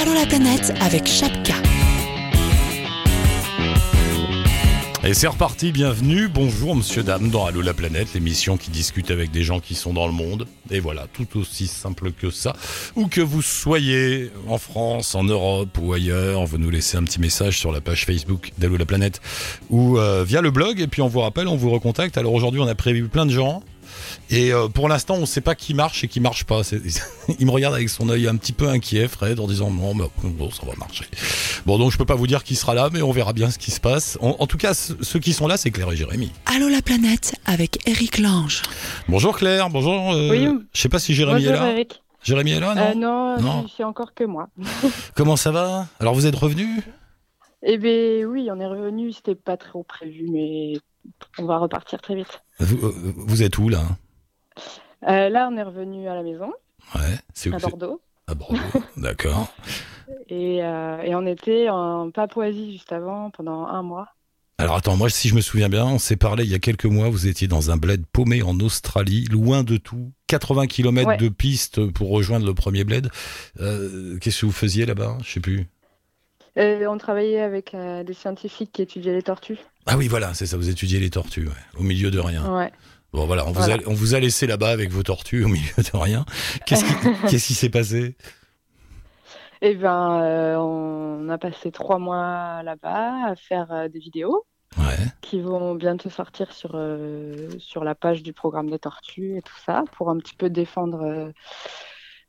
Allô la planète avec Chapka. Et c'est reparti, bienvenue, bonjour monsieur, dame, dans Allô la planète, l'émission qui discute avec des gens qui sont dans le monde. Et voilà, tout aussi simple que ça. Où que vous soyez, en France, en Europe ou ailleurs, vous nous laissez un petit message sur la page Facebook d'Allô la planète ou euh, via le blog. Et puis on vous rappelle, on vous recontacte. Alors aujourd'hui, on a prévu plein de gens. Et euh, pour l'instant, on ne sait pas qui marche et qui marche pas. Il me regarde avec son œil un petit peu inquiet, Fred, en disant non, mais bon, ça va marcher. Bon, donc je peux pas vous dire qui sera là, mais on verra bien ce qui se passe. En, en tout cas, ce- ceux qui sont là, c'est Claire et Jérémy. Allô la planète avec Eric Lange. Bonjour Claire, bonjour. euh, Oui. Je sais pas si Jérémy Bonjour est là. Eric. Jérémy est là, non, Euh, non, Non. c'est- c'est encore que moi. Comment ça va? Alors vous êtes revenu? Eh bien oui, on est revenu, c'était pas trop prévu, mais on va repartir très vite. vous, euh, vous êtes où là Euh, là, on est revenu à la maison, Ouais, c'est où à Bordeaux, À Bordeaux. D'accord. et, euh, et on était en Papouasie juste avant, pendant un mois. Alors attends, moi si je me souviens bien, on s'est parlé il y a quelques mois, vous étiez dans un bled paumé en Australie, loin de tout, 80 km Ouais. de piste pour rejoindre le premier bled. Euh, Qu'est-ce que vous faisiez là-bas? Je sais plus. Euh, on travaillait avec euh, des scientifiques qui étudiaient les tortues. Ah oui, voilà, c'est ça, vous étudiez les tortues, ouais, au milieu de rien. Ouais. Bon voilà, on vous, a, on vous a laissé là-bas avec vos tortues au milieu de rien. Qu'est-ce qui s'est passé? Et ben, euh, on a passé trois mois là-bas à faire des vidéos Ouais. qui vont bientôt sortir sur, euh, sur la page du programme des tortues et tout ça, pour un petit peu défendre euh,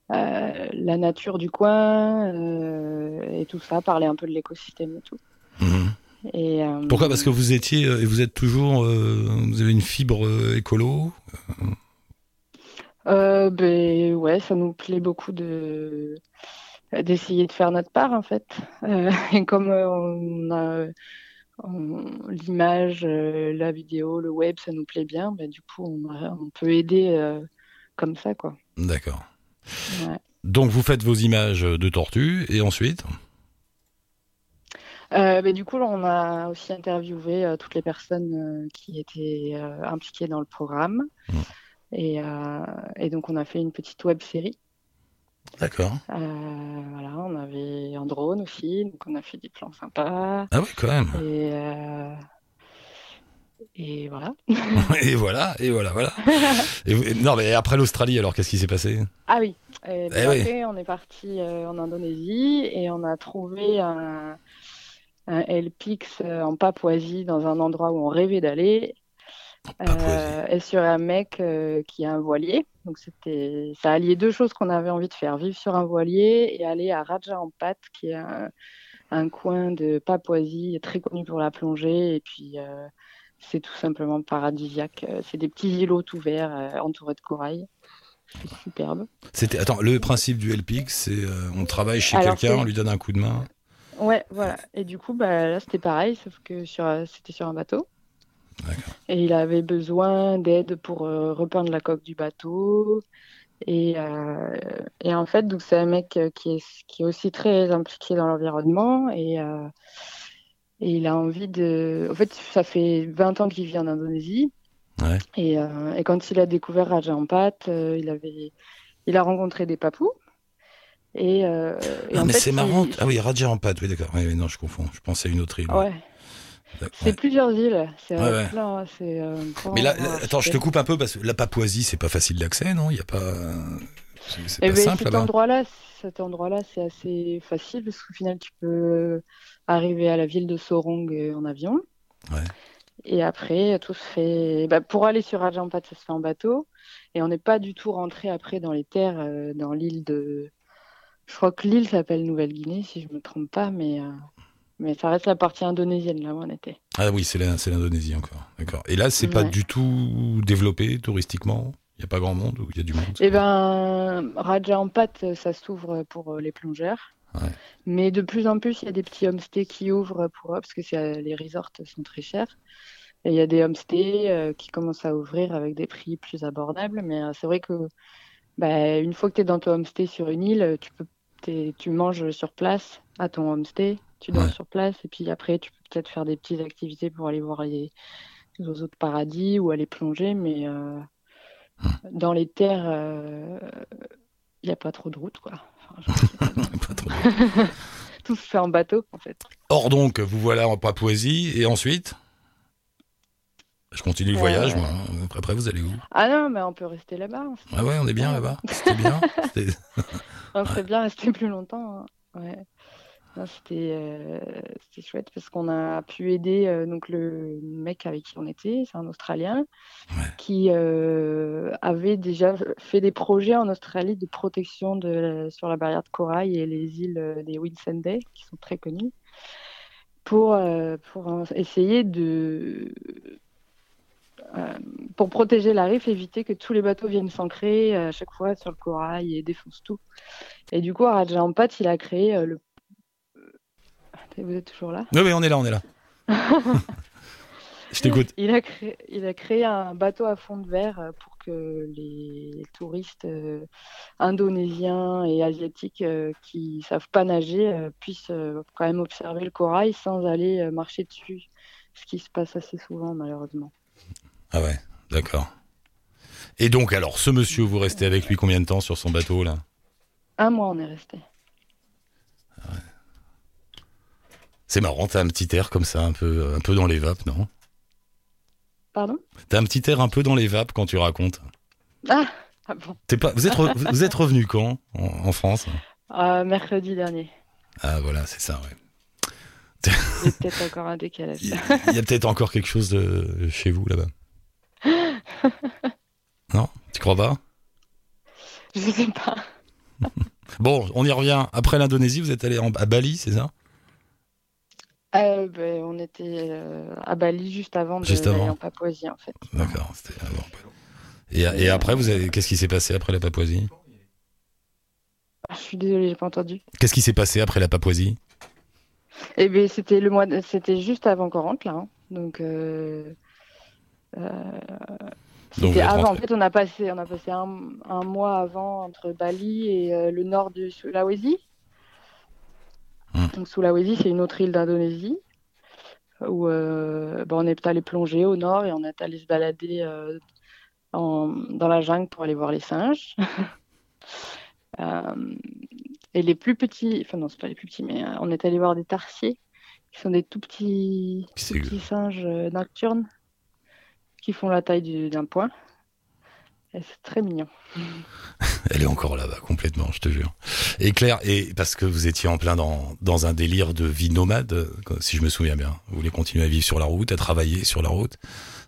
la nature du coin euh, et tout ça, parler un peu de l'écosystème et tout. Mhm. Et, euh, Pourquoi? Parce que vous étiez euh, et vous êtes toujours, euh, vous avez une fibre euh, écolo? euh, ben, ouais, ça nous plaît beaucoup de d'essayer de faire notre part en fait. Euh, et comme euh, on a l'image, euh, la vidéo, le web, ça nous plaît bien, ben, du coup on, peut aider euh, comme ça quoi. D'accord. Ouais. Donc vous faites vos images de tortues et ensuite Euh, ben, du coup, on a aussi interviewé euh, toutes les personnes euh, qui étaient impliquées dans le programme. Mm. Et, et donc, on a fait une petite web série. D'accord. Voilà, on avait un drone aussi, donc on a fait des plans sympas. Ah oui, quand même. Et, et voilà. et voilà, et voilà, voilà. Et non, mais après l'Australie, alors qu'est-ce qui s'est passé? Ah oui, et Eh puis oui. après, on est parti euh, en Indonésie et on a trouvé un, un LPX euh, en Papouasie dans un endroit où on rêvait d'aller. Euh, et sur un mec euh, qui a un voilier. Donc c'était, ça alliait deux choses qu'on avait envie de faire, vivre sur un voilier et aller à Raja Ampat, qui est un, un coin de Papouasie très connu pour la plongée. Et puis euh, c'est tout simplement paradisiaque. Euh, C'est des petits îlots tout verts euh, entourés de corail. C'est superbe. C'était attends, le principe du LPX, c'est euh, on travaille chez quelqu'un, on lui donne un coup de main. Ouais, voilà. Et du coup, bah, là, c'était pareil, sauf que sur, euh, c'était sur un bateau. Et il avait besoin d'aide pour euh, repeindre la coque du bateau. Et, euh, et en fait, donc c'est un mec qui est, qui est aussi très impliqué dans l'environnement. Et, et il a envie de... En fait, ça fait 20 ans qu'il vit en Indonésie. Ouais. Et, euh, et quand il a découvert Raja Ampat, euh, il avait... il a rencontré des papous. Et, euh, et Ah en mais c'est il- marrant. Ah oui, Raja Ampat, oui d'accord. Oui, non, je confonds. Je pensais à une autre île. Ouais. C'est ouais. plusieurs îles. C'est Ouais, euh, plein. Mais là, attends, je te coupe un peu parce que la Papouasie, c'est pas facile d'accès, non? Il y a pas. C'est Eh pas ben, simple cet endroit-là, cet endroit-là, c'est assez facile parce qu'au final, tu peux arriver à la ville de Sorong euh, en avion. Ouais. Et après, tout se fait. bah, pour aller sur Ajampat, ça se fait en bateau. Et on n'est pas du tout rentré après dans les terres, euh, dans l'île de. Je crois que l'île s'appelle Nouvelle-Guinée, si je me trompe pas, mais, euh, mais ça reste la partie indonésienne, là où on était. Ah oui, c'est l'Indonésie encore. D'accord. Et là, c'est pas du tout développé touristiquement? Il y a pas grand monde ou il y a du monde. Eh ben, Raja Ampat, ça s'ouvre pour euh, les plongeurs. Ouais. Mais de plus en plus, il y a des petits homestays qui ouvrent pour eux, parce que euh, les resorts sont très chers. Et il y a des homestays euh, qui commencent à ouvrir avec des prix plus abordables. Mais euh, c'est vrai que bah, une fois que tu es dans ton homestay sur une île, tu, peux, tu manges sur place à ton homestay, tu dors Ouais. sur place, et puis après, tu peux peut-être faire des petites activités pour aller voir les, les oiseaux de paradis ou aller plonger. Mais euh, dans les terres, il n'y a pas trop de route, quoi. Enfin, je- Pas trop loin. tout se fait en bateau, en fait. Or donc, vous voilà en Papouasie, et ensuite? Je continue le Euh. voyage, moi. hein. Après, après, vous allez où? Ah non, mais on peut rester là-bas. Ah ouais, on est bien là-bas C'était bien On serait bien resté plus longtemps. hein. C'était euh, c'était chouette parce qu'on a pu aider euh, donc le mec avec qui on était, c'est un Australien, Ouais. qui euh, avait déjà fait des projets en Australie de protection de, sur la barrière de corail et les îles des Whitsunday, qui sont très connues, pour, essayer de pour protéger la rive, éviter que tous les bateaux viennent s'ancrer à chaque fois sur le corail et défoncent tout. Et du coup, Raja Ampat, il a créé le. Vous êtes toujours là Oui, oui, on est là, on est là. Je t'écoute. il a, créé, il a créé un bateau à fond de verre euh, pour que les touristes euh, indonésiens et asiatiques euh, qui savent pas nager euh, puissent quand même observer le corail sans aller marcher dessus, ce qui se passe assez souvent malheureusement. Ah ouais, d'accord. Et donc, alors, ce monsieur, vous restez avec lui combien de temps sur son bateau, là? Un mois on est resté. C'est marrant, t'as un petit air comme ça, un peu, un peu dans les vapes, non? Pardon? T'as un petit air un peu dans les vapes quand tu racontes. ah, ah bon T'es pas, vous êtes, re- vous êtes revenu quand en, en France? Euh, Mercredi dernier. Ah voilà, c'est ça, ouais. Il y a peut-être encore un décalage. Il y a, peut-être encore quelque chose de chez vous là-bas. Non? Tu crois pas? Je sais pas. Bon, on y revient. Après l'Indonésie, vous êtes allé en- à Bali, c'est ça? Euh, ben, on était euh, à Bali juste avant de Juste avant. en Papouasie en fait. D'accord. c'était avant. Et, et après, vous avez, qu'est-ce qui s'est passé après la Papouasie? Ah, Je suis désolée, j'ai pas entendu. Qu'est-ce qui s'est passé après la Papouasie? Eh ben c'était le mois, de- c'était juste avant qu'on rentre là. hein. Donc, euh, euh, Donc, avant. En fait, on a passé, on a passé un, un mois avant entre Bali et le nord du Sulawesi. Donc Sulawesi, c'est une autre île d'Indonésie où euh, ben, on est allé plonger au nord et on est allé se balader euh, en- dans la jungle pour aller voir les singes. Euh, et les plus petits, enfin non, c'est pas les plus petits, mais on est allé voir des tarsiers, qui sont des tout petits, tout C'est- petits singes nocturnes qui font la taille du- d'un poing. C'est très mignon. Elle est encore là-bas, complètement, je te jure. Et Claire, et parce que vous étiez en plein dans, dans un délire de vie nomade, si je me souviens bien, vous voulez continuer à vivre sur la route, à travailler sur la route.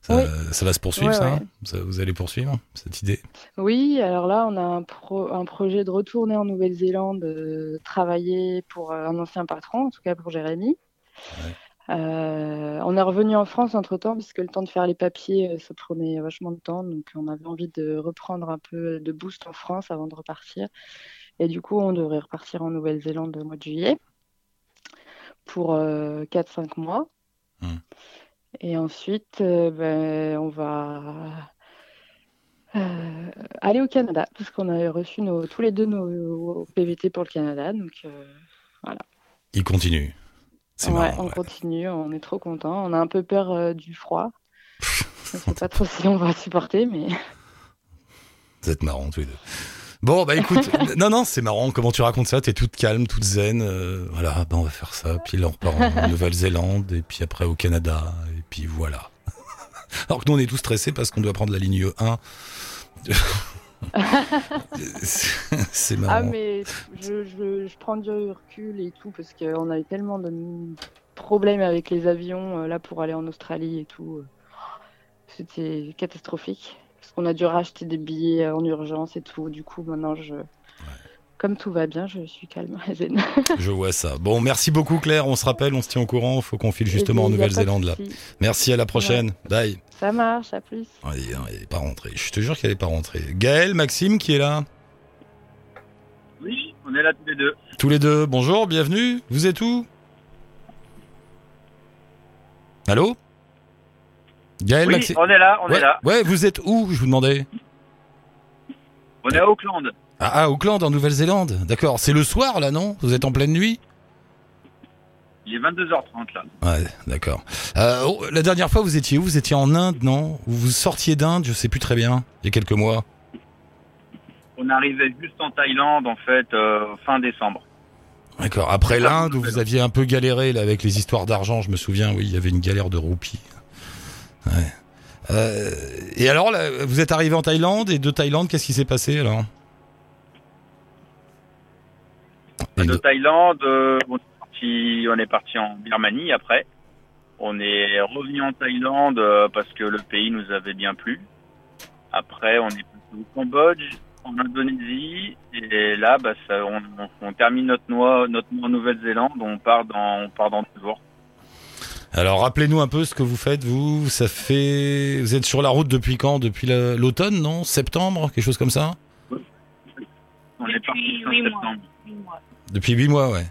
Ça, Oui. ça va se poursuivre, Ouais, ça, ouais. hein? Ça, Vous allez poursuivre cette idée? Oui, alors là, on a un, pro- un projet de retourner en Nouvelle-Zélande, euh, travailler pour euh, un ancien patron, en tout cas pour Jérémy. Ouais. Euh, on est revenu en France entre-temps, puisque le temps de faire les papiers, euh, ça prenait vachement de temps. Donc, on avait envie de reprendre un peu de boost en France avant de repartir. Et du coup, on devrait repartir en Nouvelle-Zélande au mois de juillet pour euh, 4-5 mois. Hmm. Et ensuite, euh, ben, on va euh, aller au Canada, parce qu'on a reçu nos, tous les deux nos PVT pour le Canada. Donc, euh, Il continue. C'est ouais, marrant. on ouais. continue, on est trop content. On a un peu peur euh, du froid. Je sais pas trop si on va supporter, mais Vous êtes marrants tous les deux. Bon, bah écoute, non, non, c'est marrant comment tu racontes ça, t'es toute calme, toute zen, euh, voilà, bah on va faire ça, puis là on repart en Nouvelle-Zélande, et puis après au Canada, et puis voilà. Alors que nous on est tous stressés parce qu'on doit prendre la ligne 1. C'est- marrant. ah mais je, je, je prends du recul et tout parce qu'on a eu tellement de problèmes avec les avions euh, là pour aller en Australie et tout. euh. C'était catastrophique parce qu'on a dû racheter des billets en urgence et tout. Du coup maintenant je comme tout va bien, je suis calme et zen. Je vois ça. Bon, merci beaucoup Claire, on se rappelle, on se tient au courant, faut qu'on file justement en Nouvelle-Zélande là. Merci, à la prochaine. Bye. Ça marche, à plus. Ah, il- Elle n'est pas rentrée, je te jure qu'elle n'est pas rentrée. Gaël, Maxime qui est là? Oui, on est là tous les deux. Tous les deux, bonjour, bienvenue. Vous êtes où? Allô? Gaël, oui, Maxime on est là, on ouais, est là. ouais, vous êtes où Je vous demandais? On est à Auckland. Ah, Auckland, en Nouvelle-Zélande. D'accord, c'est le soir là, non? Vous êtes en pleine nuit? Il est 22h30 là. Ouais, d'accord. Euh, oh, la dernière fois, vous étiez où? Vous étiez en Inde, non? Ou Vous sortiez d'Inde, je sais plus très bien, il y a quelques mois. on arrivait juste en Thaïlande en fait euh, fin décembre. D'accord. Après l'Inde, où vous aviez un peu galéré là, avec les histoires d'argent, je me souviens, oui, il y avait une galère de roupies. Ouais. Euh, et alors, là, vous êtes arrivé en Thaïlande, et de Thaïlande, qu'est-ce qui s'est passé alors? Et De de- Thaïlande, euh, on, est parti, on est parti en Birmanie après. On est revenu en Thaïlande euh, parce que le pays nous avait bien plu. Après, on est passé au Cambodge, en Indonésie, et là, bah, ça, on, on- on termine notre mois, notre mois en Nouvelle-Zélande. On part dans, on part dans deux jours. Alors, rappelez-nous un peu ce que vous faites, vous. Ça fait. Vous êtes sur la route depuis quand? Depuis la- l'automne, non? Septembre? Quelque chose comme ça? On est parti fin huit mois. Depuis huit mois, ouais.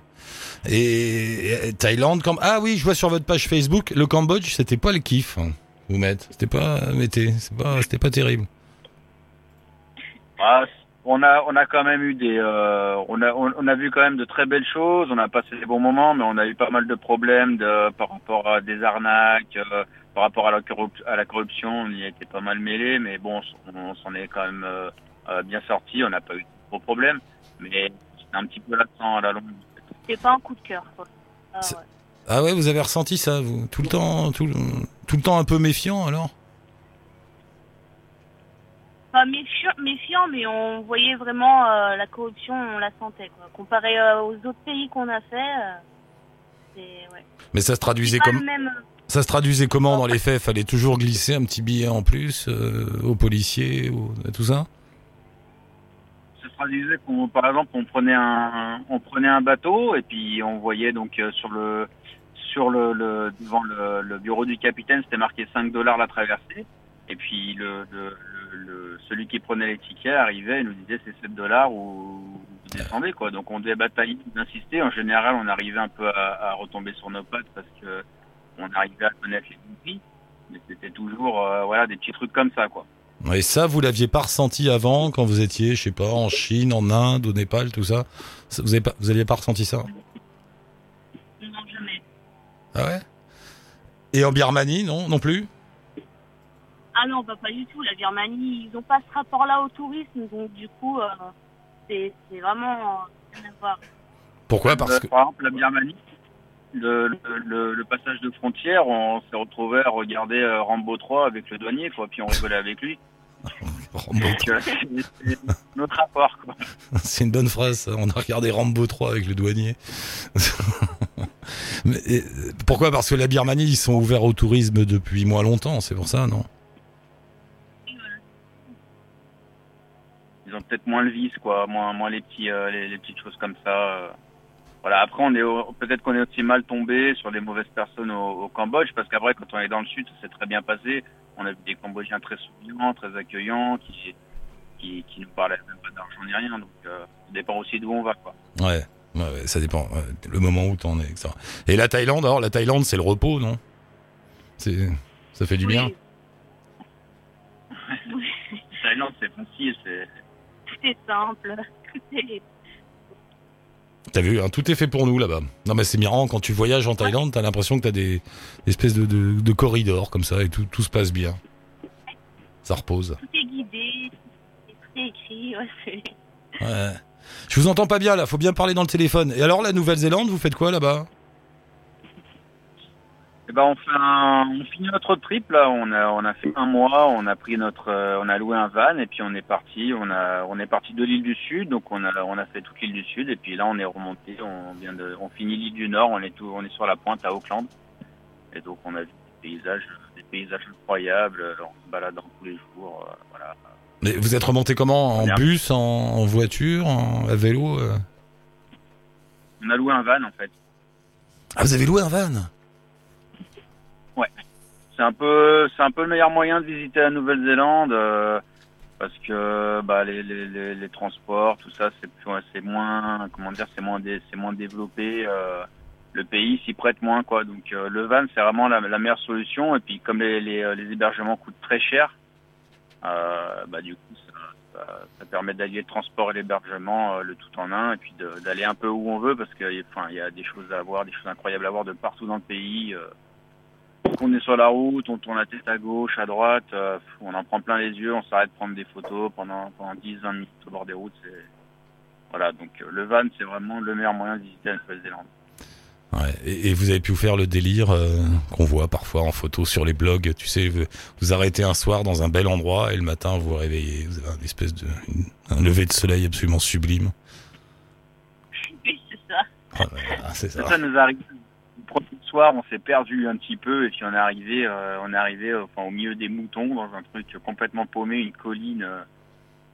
Et, Thaïlande, Cam- ah oui, je vois sur votre page Facebook, le Cambodge, c'était pas le kiff. hein, Vous mettez, c'était pas, mettez, c'est pas, c'était pas terrible. Ah, on a, on a quand même eu des, euh, on a, on, on a vu quand même de très belles choses. On a passé des bons moments, mais on a eu pas mal de problèmes de, par rapport à des arnaques, euh, par rapport à la, corrup- à la corruption. On y a été pas mal mêlé, mais bon, on, on s'en est quand même euh, euh, bien sorti. On n'a pas eu de gros problèmes, mais un petit peu lassant à la longue. C'est pas un coup de cœur. quoi. Ah, ouais. Ah ouais, vous avez ressenti ça, vous, tout le temps, tout, le- tout le temps un peu méfiant, alors? Pas méfiant, méfiant, mais on voyait vraiment euh, la corruption, on la sentait. Quoi. Comparé euh, aux autres pays qu'on a fait, euh, c'est ouais. Mais ça se traduisait comme, même. ça se traduisait comment dans les faits? Fallait toujours glisser un petit billet en plus euh, aux policiers, ou tout ça? Qu'on, par exemple, on prenait un, on prenait un bateau et puis on voyait donc euh, sur le, sur le, devant le, bureau du capitaine, c'était marqué 5 dollars la traversée. Et puis le, celui qui prenait les tickets arrivait et nous disait c'est 7 dollars ou vous descendez quoi. Donc on devait batailler, d'insister. En général, on arrivait un peu à, retomber sur nos pattes parce que on arrivait à connaître les prix. Mais c'était toujours euh, voilà des petits trucs comme ça quoi. Et ça, vous l'aviez pas ressenti avant, quand vous étiez, je sais pas, en Chine, en Inde, au Népal, tout ça? Vous avez pas, vous aviez pas ressenti ça? Non, jamais. Ah ouais? Et en Birmanie, non, non plus? Ah non, bah, pas du tout. La Birmanie, ils ont pas ce rapport-là au tourisme, donc du coup, euh, c'est c'est vraiment euh, rien à voir. Pourquoi? Parce Euh, que Par exemple, la Birmanie, le, le, le- le passage de frontière, on s'est retrouvé à regarder Rambo 3 avec le douanier, quoi, puis on rigolait avec lui. Rambo notre rapport, quoi. C'est une bonne phrase. ça. On a regardé Rambo 3 avec le douanier. Mais, et, pourquoi? Parce que la Birmanie, ils sont ouverts au tourisme depuis moins longtemps. C'est pour ça, non? Ils ont peut-être moins le vice, quoi, moins, moins les petits, euh, les, les petites choses comme ça. euh. Voilà. Après, on est peut-être qu'on est aussi mal tombé sur des mauvaises personnes au, au Cambodge, parce qu'après, quand on est dans le sud, ça s'est très bien passé. On a vu des Cambodgiens très souriants, très accueillants, qui, qui, qui nous parlaient même pas d'argent ni rien. Donc, euh, ça dépend aussi d'où on va, quoi. ouais. ouais, ouais, ça dépend. ouais, le moment où t'en es, etc. Et la Thaïlande, alors, la Thaïlande, c'est le repos, non? C'est, ça fait du bien? Oui, Thaïlande, c'est facile, c'est. tout est simple. T'as vu, hein, tout est fait pour nous là-bas. Non, mais c'est marrant quand tu voyages en Thaïlande, t'as l'impression que t'as des espèces de, de, de corridors comme ça et tout, tout se passe bien. Ça repose. tout est guidé, tout est écrit. Ouais. Je vous entends pas bien là, faut bien parler dans le téléphone. Et alors la Nouvelle-Zélande, vous faites quoi là-bas? Eh ben, on fait un, on finit notre trip là. On a, on a fait un mois. On a pris notre, euh, on a loué un van et puis on est parti. On a, on est parti de l'île du Sud. Donc on a, on a fait toute l'île du Sud et puis là on est remonté. On vient de, on finit l'île du Nord. On est tout, on est sur la pointe à Auckland. Et donc on a vu des paysages, des paysages incroyables euh, en se baladant tous les jours. euh, voilà. Mais vous êtes remonté comment? En bus, en, en voiture, en, à vélo euh? On a loué un van en fait. Ah, vous avez loué un van? C'est un peu, c'est un peu le meilleur moyen de visiter la Nouvelle-Zélande euh, parce que bah, les, les, les, transports, tout ça, c'est ouais, moins, comment dire, c'est moins, moins développé. euh, le pays s'y prête moins, quoi. Donc euh, le van, c'est vraiment la, meilleure solution. Et puis comme les, les, hébergements coûtent très cher, bah du coup, ça, permet d'allier le transport et l'hébergement, le tout en un, et puis d'aller un peu où on veut parce que, enfin, y a des choses à voir, des choses incroyables à voir de partout dans le pays. Qu'on est sur la route, on tourne la tête à gauche, à droite, euh, on en prend plein les yeux, on s'arrête de prendre des photos pendant, pendant 10-20 minutes au bord des routes. C'est... Voilà, donc euh, le van, c'est vraiment le meilleur moyen de visiter la Nouvelle-Zélande. Ouais. Et, et vous avez pu faire le délire euh, qu'on voit parfois en photo sur les blogs. Tu sais, vous, vous arrêtez un soir dans un bel endroit et le matin vous vous réveillez. Vous avez une espèce de une- un lever de soleil absolument sublime. Oui, c'est ça. Ah, ça. Ça, ça nous arrive. Premier soir, on s'est perdu un petit peu et puis on est arrivé, euh, on est arrivé euh, au milieu des moutons dans un truc complètement paumé, une colline, euh,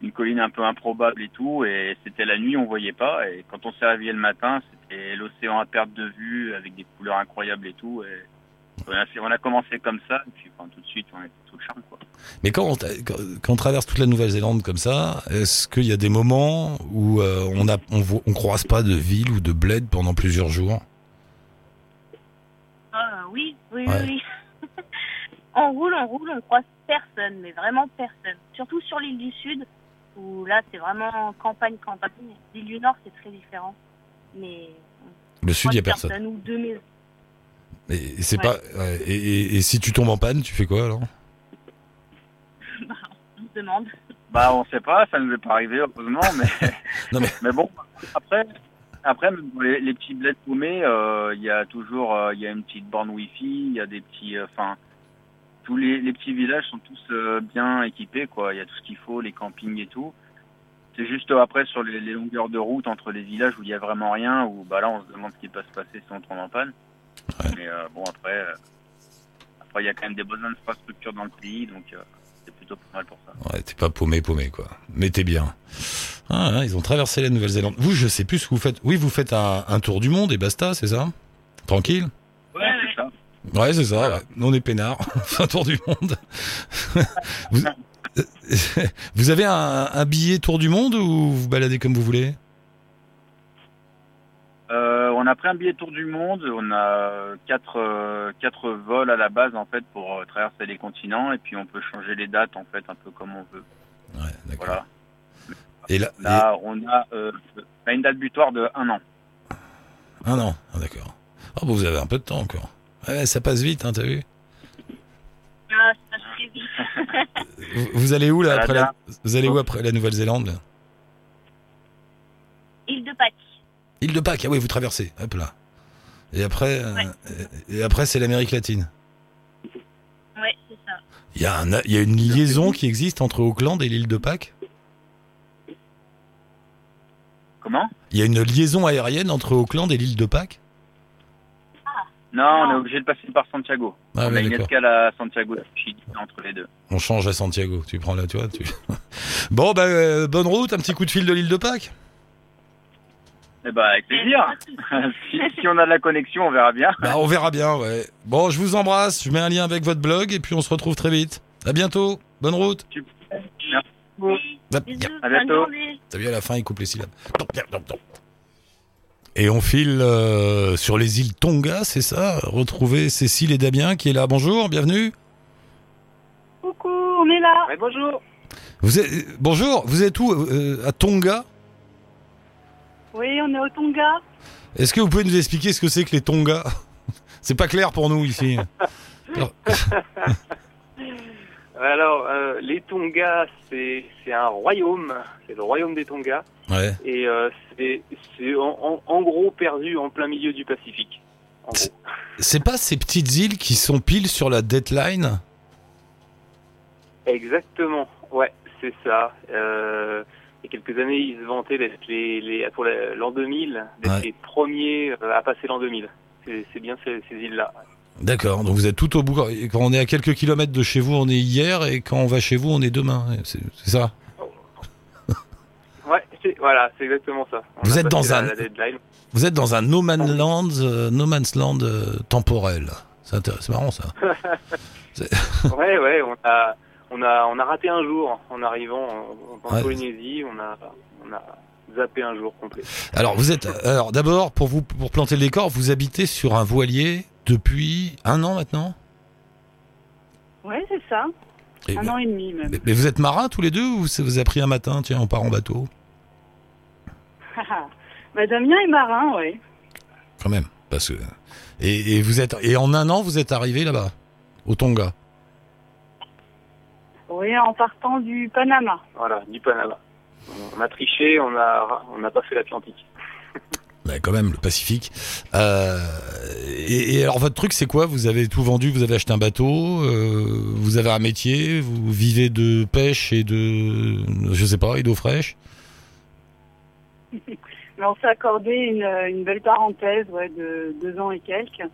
une colline un peu improbable et tout. Et c'était la nuit, on voyait pas. Et quand on s'est réveillé le matin, c'était l'océan à perte de vue avec des couleurs incroyables et tout. On a, commencé comme ça et puis tout de suite, on était tout charme. Mais quand on, traverse toute la Nouvelle-Zélande comme ça, est-ce qu'il y a des moments où on a on, croise pas de ville ou de bled pendant plusieurs jours? Oui, oui, Ouais. oui. oui. on roule, on roule, on croise personne, mais vraiment personne. Surtout sur l'île du Sud, où là, c'est vraiment campagne, campagne. L'île du Nord, c'est très différent. Mais Le sud, il y a personne. Ou deux maisons. Et c'est Ouais. pas. ouais, et, et- et si tu tombes en panne, tu fais quoi alors? On se demande. Bah, on sait pas, ça nous est pas arrivé, heureusement, mais, Non, mais- bon, après, après, même pour les, les petits bleds paumés, euh, il y a toujours, euh, il y a une petite borne Wi-Fi, il y a des petits, euh, enfin, tous les, les petits villages sont tous bien équipés, quoi. Il y a tout ce qu'il faut, les campings et tout. C'est juste après sur les, les longueurs de route entre les villages où il y a vraiment rien, où bah là on se demande ce qui peut se passer si on tombe en panne. Ouais. Mais euh, bon après, euh, après il y a quand même des bonnes infrastructures dans le pays, donc euh, c'est plutôt pas mal pour ça. Ouais, t'es pas paumé, paumé quoi. Mais t'es bien. Ah, hein, ils ont traversé la Nouvelle-Zélande. Vous, je sais plus ce que vous faites. Oui, vous faites un, un tour du monde et basta, c'est ça? Tranquille? Ouais, c'est ça. Ouais, c'est ça. on est peinards. Un tour du monde. vous, vous avez un, un billet tour du monde ou vous vous baladez comme vous voulez? Euh, on a pris un billet tour du monde. On a quatre, euh, quatre vols à la base en fait pour euh, traverser les continents et puis on peut changer les dates en fait un peu comme on veut. Ouais, d'accord. Voilà. Et là, Là, on a, euh, une date butoir de un an. un an. Ah, d'accord. Oh, bah, vous avez un peu de temps encore. Ouais, ça passe vite, hein, t'as vu Ah, ça se fait vite. vous, vous allez où là après la. Vous allez où après la Nouvelle-Zélande Île de Pâques. Île de Pâques. Ah oui, vous traversez. Hop là. Et après, euh, Ouais. et après c'est l'Amérique latine. Ouais, c'est ça. Il y, a un- il y a une liaison qui existe entre Auckland et l'île de Pâques Comment Il y a une liaison aérienne entre Auckland et l'île de Pâques Non, on est obligé de passer par Santiago. Ah on a ouais, une d'accord. escale à Santiago entre les deux. On change à Santiago. Tu prends vois. Tu... bon, bah, euh, bonne route. Un petit coup de fil de l'île de Pâques. Eh ben, avec plaisir. si, si on a de la connexion, on verra bien. Bah, on verra bien, ouais. Bon, je vous embrasse. Je mets un lien avec votre blog et puis on se retrouve très vite. À bientôt. Bonne route. Oui. Bisous, À bientôt. T'as vu à la fin, il coupe les syllabes. Et on file euh, sur les îles Tonga, c'est ça? Retrouver Cécile et Damien qui est là. Bonjour, bienvenue. Coucou, on est là. Ouais, bonjour. Vous êtes, bonjour, vous êtes où euh, À Tonga? Oui, on est au Tonga. Est-ce que vous pouvez nous expliquer ce que c'est que les Tonga? C'est pas clair pour nous ici. Alors, euh, les Tonga, c'est c'est un royaume, c'est le royaume des Tonga, ouais. et euh, c'est en, gros perdu en plein milieu du Pacifique. C'est pas ces petites îles qui sont pile sur la deadline? Exactement, ouais, c'est ça. Euh, il y a quelques années, ils se vantaient d'être les, les, pour la- l'an 2000, d'être Ouais. les premiers à passer l'an 2000. C'est c'est bien ces, ces îles-là. D'accord, donc vous êtes tout au bout. Quand on est à quelques kilomètres de chez vous, on est hier, et quand on va chez vous, on est demain. C'est ça? Ouais, voilà, c'est exactement ça. On Vous êtes dans un- la. Vous êtes dans un no man's land, euh, no man's land euh, temporel. C'est marrant ça. Ouais, ouais, on a, on a, on a raté un jour en arrivant en, en Ouais. Polynésie. On a, on a zappé un jour complet. Alors vous êtes, alors d'abord pour vous pour planter le décor, vous habitez sur un voilier depuis un an maintenant. Oui, c'est ça. Et- Un an et demi même. mais, mais vous êtes marins tous les deux ou ça vous a pris un matin Tiens, on part en bateau. bah, Damien est marin, oui. Quand même, parce que et, et vous êtes et en un an vous êtes arrivé là-bas. au Tonga. Oui, en partant du Panama. Voilà, du Panama. On a triché, on a, on n'a pas fait l'Atlantique. Bah, quand même, le Pacifique. Euh, et, et alors, votre truc, c'est quoi? Vous avez tout vendu, vous avez acheté un bateau, euh, vous avez un métier, vous vivez de pêche et de, je sais pas, et d'eau fraîche? Mais on s'est accordé une, une belle parenthèse ouais, de deux ans et quelques.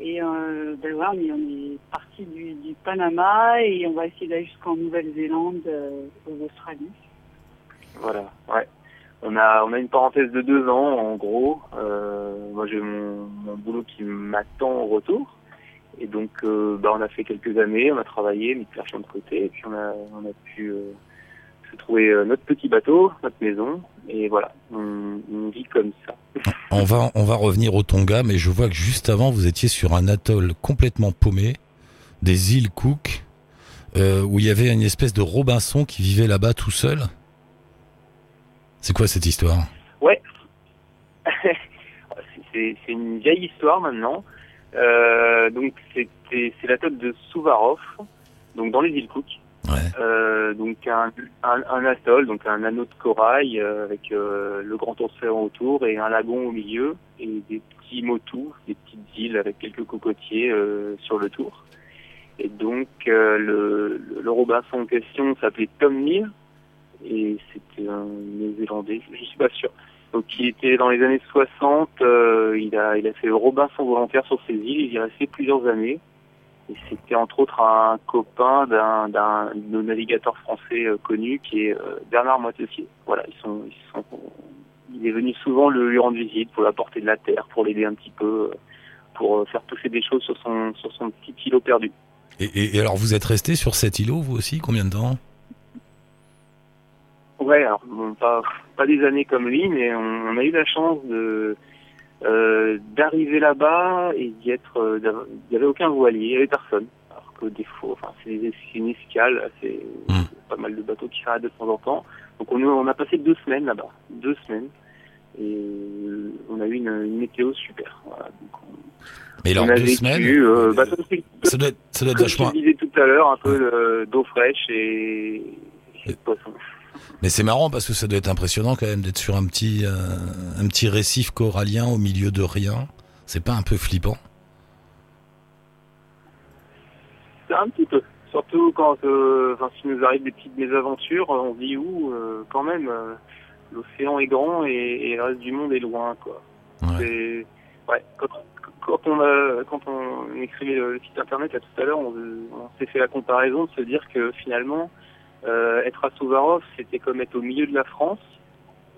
Et euh, ben ouais, on est, on est parti du, du Panama et on va essayer d'aller jusqu'en Nouvelle-Zélande, euh, aux Australie. Voilà, ouais. On a, on a une parenthèse de deux ans, en gros. Euh, moi, j'ai mon, mon boulot qui m'attend au retour. Et donc, euh, bah, on a fait quelques années, on a travaillé, mis de de côté, et puis on a, on a pu euh, se trouver euh, notre petit bateau, notre maison, et voilà, on, on vit comme ça. On va, on va revenir au Tonga, mais je vois que juste avant, vous étiez sur un atoll complètement paumé, des îles Cook, euh, où il y avait une espèce de Robinson qui vivait là-bas tout seul. C'est quoi cette histoire Ouais. c'est une vieille histoire maintenant. Euh, donc c'était c'est la tête de Suvarov, donc dans les îles Cook. Ouais. Euh, donc un, un, un atoll, donc un anneau de corail euh, avec le grand océan autour et un lagon au milieu et des petits motus, des petites îles avec quelques cocotiers sur le tour. Et donc le, le, le Robinson en question s'appelait Tom Neal et c'était un Néo-Zélandais, je suis pas sûr. Donc il était dans les années 60, euh, il a il a fait Robinson volontaire sur ces îles, il y est resté plusieurs années. Et c'était entre autres un copain d'un d'un de nos navigateurs français euh, connu qui est euh, Bernard Moitessier. Voilà, ils sont ils sont il est venu souvent le lui rendre visite pour lui apporter de la terre, pour l'aider un petit peu, euh, pour euh, faire pousser des choses sur son petit îlot perdu. Et alors, vous êtes resté sur cet îlot, vous aussi Combien de temps? Ouais, alors bon, pas pas des années comme lui, mais on, on a eu la chance de euh, d'arriver là-bas et d'y être. euh, Il y avait aucun voilier, il y avait personne. Alors que des fois, enfin c'est une escale, c'est Hmm. pas mal de bateaux qui s'arrêtent de temps en temps. Donc on, on a passé deux semaines là-bas, deux semaines, et euh, on a eu une, une météo super. Voilà, donc on, Mais alors, deux semaines euh, bah, ça, doit être, ça doit être comme vachement. je disais tout à l'heure, un peu d'eau fraîche et, et de poisson. Mais c'est marrant parce que ça doit être impressionnant quand même d'être sur un petit, euh, un petit récif corallien au milieu de rien. C'est pas un peu flippant? C'est un petit peu. Surtout quand, euh, enfin, s'il nous arrive des petites mésaventures, on se dit où, euh, quand même, euh, l'océan est grand et, et le reste du monde est loin, quoi. Ouais. Quand, quand on a, quand on écrivait le, site internet là, tout à l'heure, on, on s'est fait la comparaison de se dire que finalement, euh, être à Souvarov, c'était comme être au milieu de la France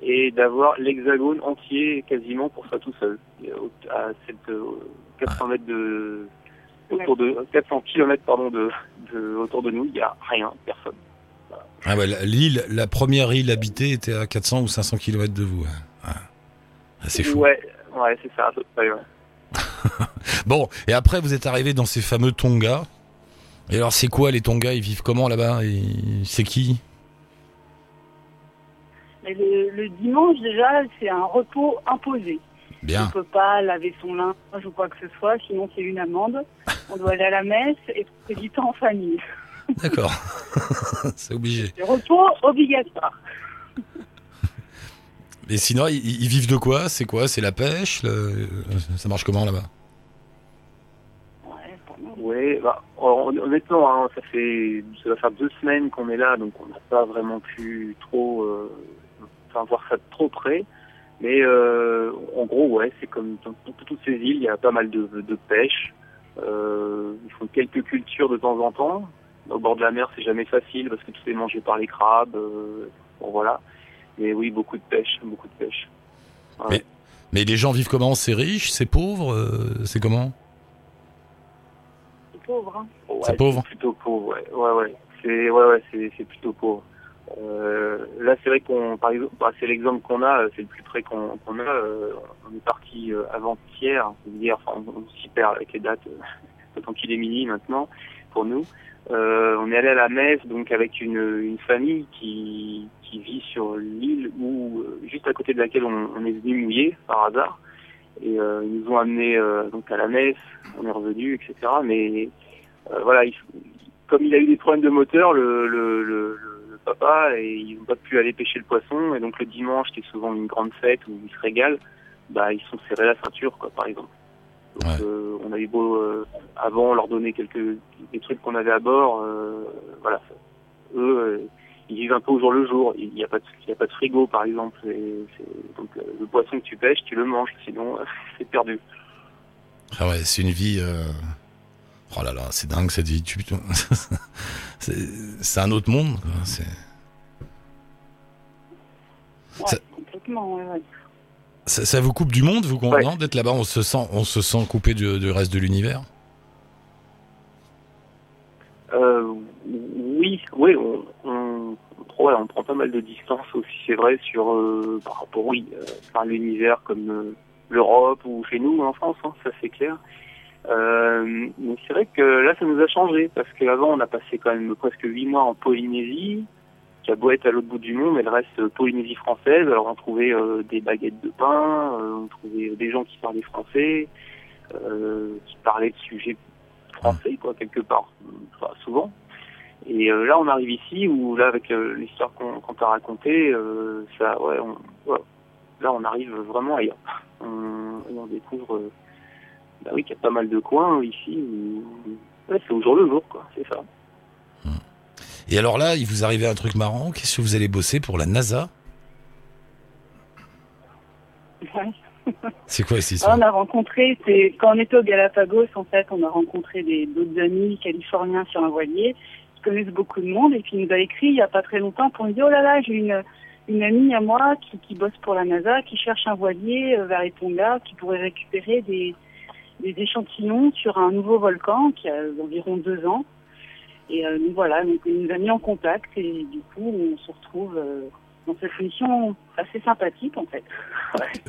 et d'avoir l'hexagone entier quasiment pour ça tout seul. Au- À cette, euh, 400 mètres de, autour de 400 km pardon de, de autour de nous, il y a rien, personne. Ah ouais, l'île, la première île habitée était à 400 ou 500 km de vous. ouais. Ouais. Ah, c'est fou. Ouais, ouais, c'est ça. à peu près, ouais. Bon, et après vous êtes arrivé dans ces fameux Tonga. Et alors c'est quoi les Tonga Ils vivent comment là-bas? Et C'est qui? Le, le dimanche, déjà, c'est un repos imposé. On Bien. ne peut pas laver son linge ou quoi que ce soit, sinon c'est une amende. On doit aller à la messe et passer du temps en famille. D'accord. c'est obligé. Le repos obligatoire. Et sinon, ils, ils vivent de quoi? C'est quoi? C'est la pêche? Le- Ça marche comment là-bas? Ouais, bah, hon- honnêtement, hein, ça fait, ça va faire deux semaines qu'on est là, donc on n'a pas vraiment pu trop, euh, enfin voir ça de trop près. Mais euh, en gros, ouais, c'est comme toutes ces îles, il y a pas mal de, de pêche. Euh, ils font quelques cultures de temps en temps. Au bord de la mer, c'est jamais facile parce que tout est mangé par les crabes. euh, bon voilà. Mais oui, beaucoup de pêche, beaucoup de pêche. Ouais. Mais les gens vivent comment? C'est riche? C'est pauvre? Euh, C'est comment? Pauvre. Hein. Ouais, C'est pauvre plutôt pauvre, ouais. Ouais, ouais. C'est, ouais, ouais, c'est, c'est plutôt pauvre. Euh, là, c'est vrai qu'on, par exemple, bah, c'est l'exemple qu'on a, c'est le plus près qu'on, qu'on a. euh, on est parti euh, avant-hier, hier, enfin, on, on s'y perd avec les dates, euh, d'autant qu'il est mini maintenant pour nous. Euh, on est allé à la messe, donc avec une, une famille qui, qui vit sur l'île où, juste à côté de laquelle on, on est venu mouiller par hasard. Et euh, ils nous ont amenés euh, donc à la messe, on est revenu, etc. Mais euh, voilà, il- comme il a eu des problèmes de moteur, le, le, le, le- papa, et ils n'ont pas pu aller pêcher le poisson. Et donc le dimanche, qui est souvent une grande fête où ils se régalent, bah ils sont serrés la ceinture, quoi, par exemple. Donc Ouais. euh, on avait beau euh, avant leur donner quelques des trucs qu'on avait à bord, euh, voilà. Eux, euh, ils vivent un peu au jour le jour. Il n'y a pas de, il y a pas de frigo, par exemple. Et donc euh, le poisson que tu pêches, tu le manges, sinon c'est perdu. Ah ouais, c'est une vie. euh, Oh là là, c'est dingue cette vie. Tu- c'est un autre monde. quoi. C'est- Ouais, Ça- complètement, ouais, ouais. Ça, ça vous coupe du monde, vous, Ouais. non, d'être là-bas On se sent, on se sent coupé du, du reste de l'univers? Ouais, on prend pas mal de distance aussi, c'est vrai, sur euh, par rapport, oui, euh, par l'univers comme euh, l'Europe ou chez nous en France, hein, ça c'est clair. Euh, mais c'est vrai que là, ça nous a changé parce qu'avant, on a passé quand même presque huit mois en Polynésie, qui a beau être à l'autre bout du monde, elle reste euh, Polynésie française. Alors on trouvait euh, des baguettes de pain, euh, on trouvait des gens qui parlaient français, euh, qui parlaient de sujets français, quoi, quelque part, enfin, souvent. Et euh, là, on arrive ici où, là, avec euh, l'histoire qu'on t'a racontée, euh, ça, ouais, on, ouais, là, on arrive vraiment ailleurs. On, et on découvre, euh, bah oui, qu'il y a pas mal de coins ici où, ouais, c'est au jour le jour, quoi, c'est ça. Et alors là, il vous arrivait un truc marrant. Qu'est-ce que vous allez bosser pour la NASA? Ouais. C'est quoi cette histoire? On a rencontré, c'est quand on était au Galapagos, en fait, on a rencontré des d'autres amis californiens sur un voilier connaissent beaucoup de monde et il nous a écrit il y a pas très longtemps pour nous dire oh là là j'ai une amie à moi qui, qui bosse pour la NASA qui cherche un voilier euh, vers les Tonga qui pourrait récupérer des échantillons sur un nouveau volcan qui a environ deux ans et euh, voilà donc il nous a mis en contact et du coup on se retrouve euh, dans cette mission assez sympathique en fait.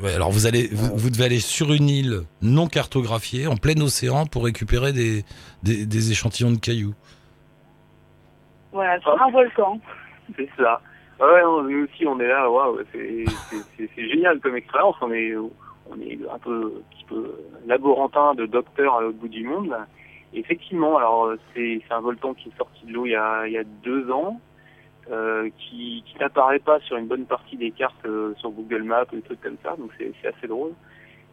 Alors vous allez, vous, devez aller sur une île non cartographiée, en plein océan, pour récupérer des échantillons de cailloux. Voilà, sur un volcan. C'est ça. Ouais, nous aussi, on est là, waouh, c'est génial comme expérience. On est, on est un peu, un petit peu laborantin de docteur à l'autre bout du monde. là. Et effectivement, alors c'est un volcan qui est sorti de l'eau il y a, il y a deux ans, euh, qui, qui n'apparaît pas sur une bonne partie des cartes euh, sur Google Maps ou des trucs comme ça, donc c'est assez drôle.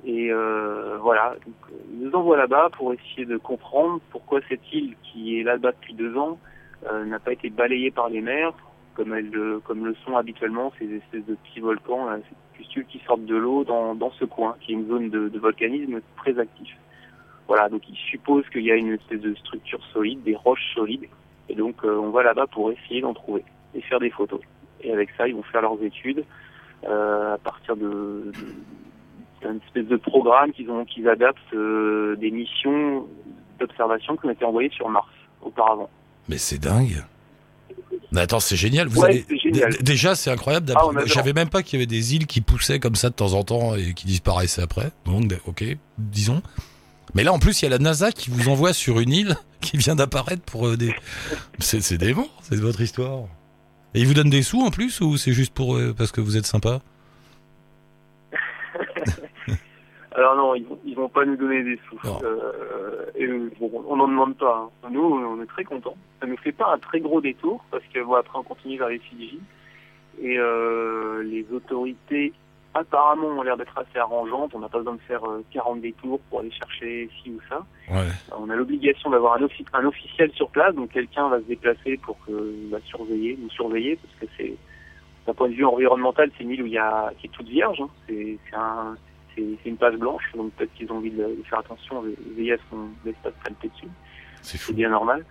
Et euh, voilà, donc, ils nous envoient là-bas pour essayer de comprendre pourquoi cette île qui est là-bas depuis deux ans n'a pas été balayée par les mers, comme, elles, le- comme le sont habituellement ces espèces de petits volcans, là, ces pustules qui sortent de l'eau dans, dans ce coin, qui est une zone de, de volcanisme très actif. Voilà, donc ils supposent qu'il y a une espèce de structure solide, des roches solides, et donc euh, on va là-bas pour essayer d'en trouver et faire des photos. Et avec ça, ils vont faire leurs études euh, à partir de, de d'un espèce de programme qu'ils ont qu'ils adaptent euh, des missions d'observation qui ont été envoyées sur Mars auparavant. Mais c'est dingue. Mais attends, c'est génial. Vous Ouais, génial. Déjà, c'est incroyable. Ah, savais même pas qu'il y avait des îles qui poussaient comme ça de temps en temps et qui disparaissaient après. Donc, ok, disons. Mais là, en plus, il y a la NASA qui vous envoie sur une île qui vient d'apparaître pour euh, des. C'est c'est dément, c'est votre histoire. Et ils vous donnent des sous en plus ou c'est juste pour euh, parce que vous êtes sympa? Alors non, ils vont, ils vont pas nous donner des sous. Euh, et euh, bon, on n'en demande pas. hein. Nous, on est très contents. Ça nous fait pas un très gros détour parce que bon, après on continue vers les Fidji et euh, les autorités apparemment ont l'air d'être assez arrangeantes. On n'a pas besoin de faire euh, 40 détours pour aller chercher ci ou ça. Ouais. On a l'obligation d'avoir un, offi- un officiel sur place, donc quelqu'un va se déplacer pour que, va surveiller, nous surveiller, parce que c'est, d'un point de vue environnemental, c'est une île où il y a, qui est toute vierge. hein. C'est un, c'est, une page blanche, donc peut-être qu'ils ont envie de, de faire attention, de veiller à ce qu'on ne laisse pas de saleté dessus. C'est bien normal.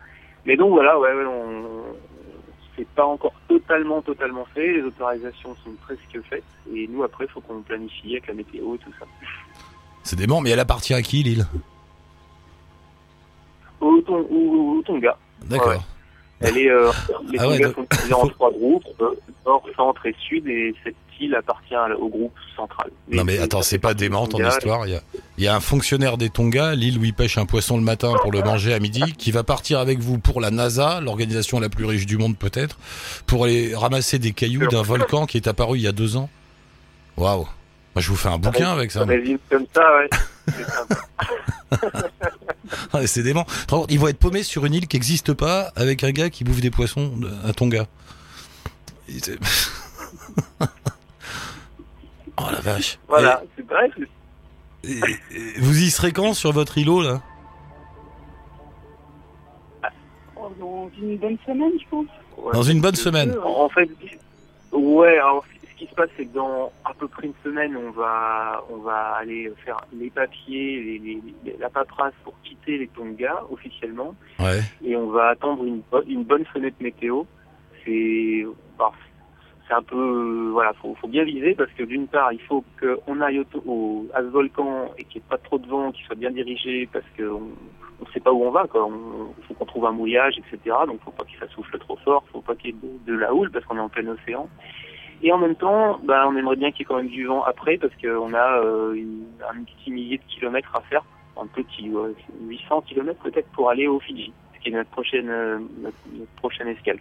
Mais donc voilà, ouais, ouais, on, c'est pas encore totalement, totalement fait. Les autorisations sont presque faites, et nous après, il faut qu'on planifie avec la météo et tout ça. C'est dément, mais elle appartient à qui l'île Au, Ton- au- au Tonga. D'accord. Ouais. Elle est, euh, les Ah ouais, Tonga donc- sont divisés en trois groupes, euh, nord, centre et sud, et cette île appartient au groupe central. Non mais attends, c'est pas dément ton histoire. Il y a, il y a un fonctionnaire des Tonga, l'île où il pêche un poisson le matin pour le manger à midi, qui va partir avec vous pour la NASA, l'organisation la plus riche du monde peut-être, pour aller ramasser des cailloux d'un volcan qui est apparu il y a deux ans. Waouh. Moi je vous fais un bouquin avec ça. Comme ça, ouais. C'est dément. Ils vont être paumés sur une île qui n'existe pas avec un gars qui bouffe des poissons à Tonga. Oh la vache. Voilà, c'est et- et vous y serez quand sur votre îlot là? Oh, Dans une bonne semaine, je pense. ouais, Dans une bonne semaine. En fait, ouais. Alors, ce qui se passe, c'est que dans à peu près une semaine, on va, on va aller faire les papiers, les, les- les- la paperasse pour quitter les Tonga officiellement, Ouais. et on va attendre une, bo- une bonne fenêtre météo. C'est, alors, c'est un peu, euh, voilà, faut, faut bien viser parce que d'une part, il faut qu'on aille au, à ce volcan et qu'il n'y ait pas trop de vent, qu'il soit bien dirigé parce qu'on on sait pas où on va, quoi. On, faut qu'on trouve un mouillage, etc. Donc, faut pas qu'il souffle trop fort, faut pas qu'il y ait de, la houle parce qu'on est en plein océan. Et en même temps, bah, on aimerait bien qu'il y ait quand même du vent après parce qu'on a euh, un petit millier de kilomètres à faire, un petit, ouais, 800 kilomètres peut-être pour aller au Fidji, ce qui est notre euh, notre prochaine escale.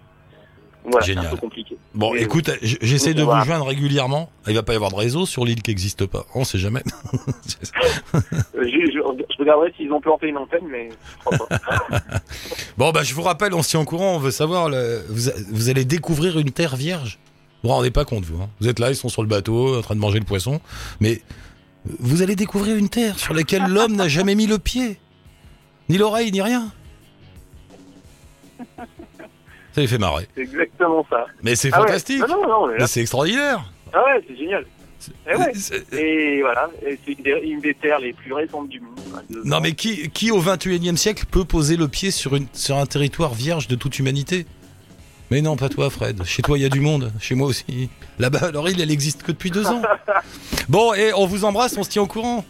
C'est Génial. un peu compliqué. Bon, Mais, écoute, j'essaie de vous joindre régulièrement. Il va pas y avoir de réseau sur l'île qui n'existe pas. On sait jamais. euh, je, je- je regarderai s'ils ont planté une antenne, mais. Bon, bah, je vous rappelle, on se tient au courant. On veut savoir, le- vous, a- vous allez découvrir une terre vierge. Vous vous rendez pas compte, vous. hein. Vous êtes là, ils sont sur le bateau, en train de manger le poisson. Mais vous allez découvrir une terre sur laquelle l'homme n'a jamais mis le pied. Ni l'oreille, ni rien. Ça les fait marrer. c'est exactement ça. Mais c'est Ah ouais. fantastique. Non, non, non, mais là- Mais c'est extraordinaire. ah ouais, c'est génial. Eh ouais. Et voilà, c'est une des- terres les plus récentes du monde. Non mais qui, qui au 21e siècle peut poser le pied sur, une, sur un territoire vierge de toute humanité? Mais non, pas toi Fred. Chez toi il y a du monde, chez moi aussi. Là-bas, leur île, elle existe que depuis deux ans. Bon, et on vous embrasse, on se tient au courant.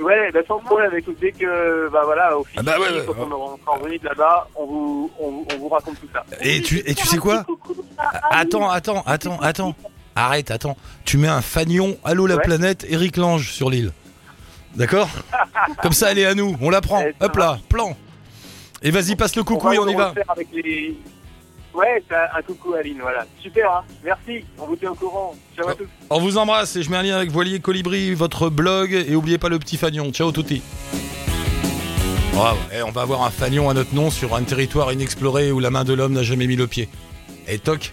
Ouais, bah, sans problème. Écoute, dès que, bah voilà, au final, Ah bah ouais, ouais, quand ouais. on sera revenu de là-bas, on vous, on, vous- on vous raconte tout ça. Et tu, et tu sais quoi? Attends, attends, attends, attends. Arrête, attends. Tu mets un fanion Allô la planète Eric Lange sur l'île. D'accord? Comme ça, elle est à nous. On la prend. Eh, Hop là, plan. Et vas-y, passe le coucou va et on y va. Avec les... Ouais, un, un coucou Aline, voilà. Super, hein. merci, on vous tient au courant. Ciao à tous. On vous embrasse et je mets un lien avec Voilier Colibri, votre blog, et oubliez pas le petit fanion. Ciao touti. Bravo. Et on va avoir un fanion à notre nom sur un territoire inexploré où la main de l'homme n'a jamais mis le pied. Et toc.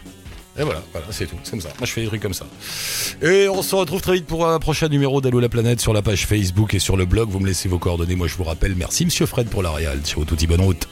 Et voilà, voilà, c'est tout. C'est comme ça. Moi, je fais des trucs comme ça. Et on se retrouve très vite pour un prochain numéro d'Allo la planète sur la page Facebook et sur le blog. Vous me laissez vos coordonnées. Moi, je vous rappelle. Merci, monsieur Fred, pour la réal. Ciao touti, bonne route.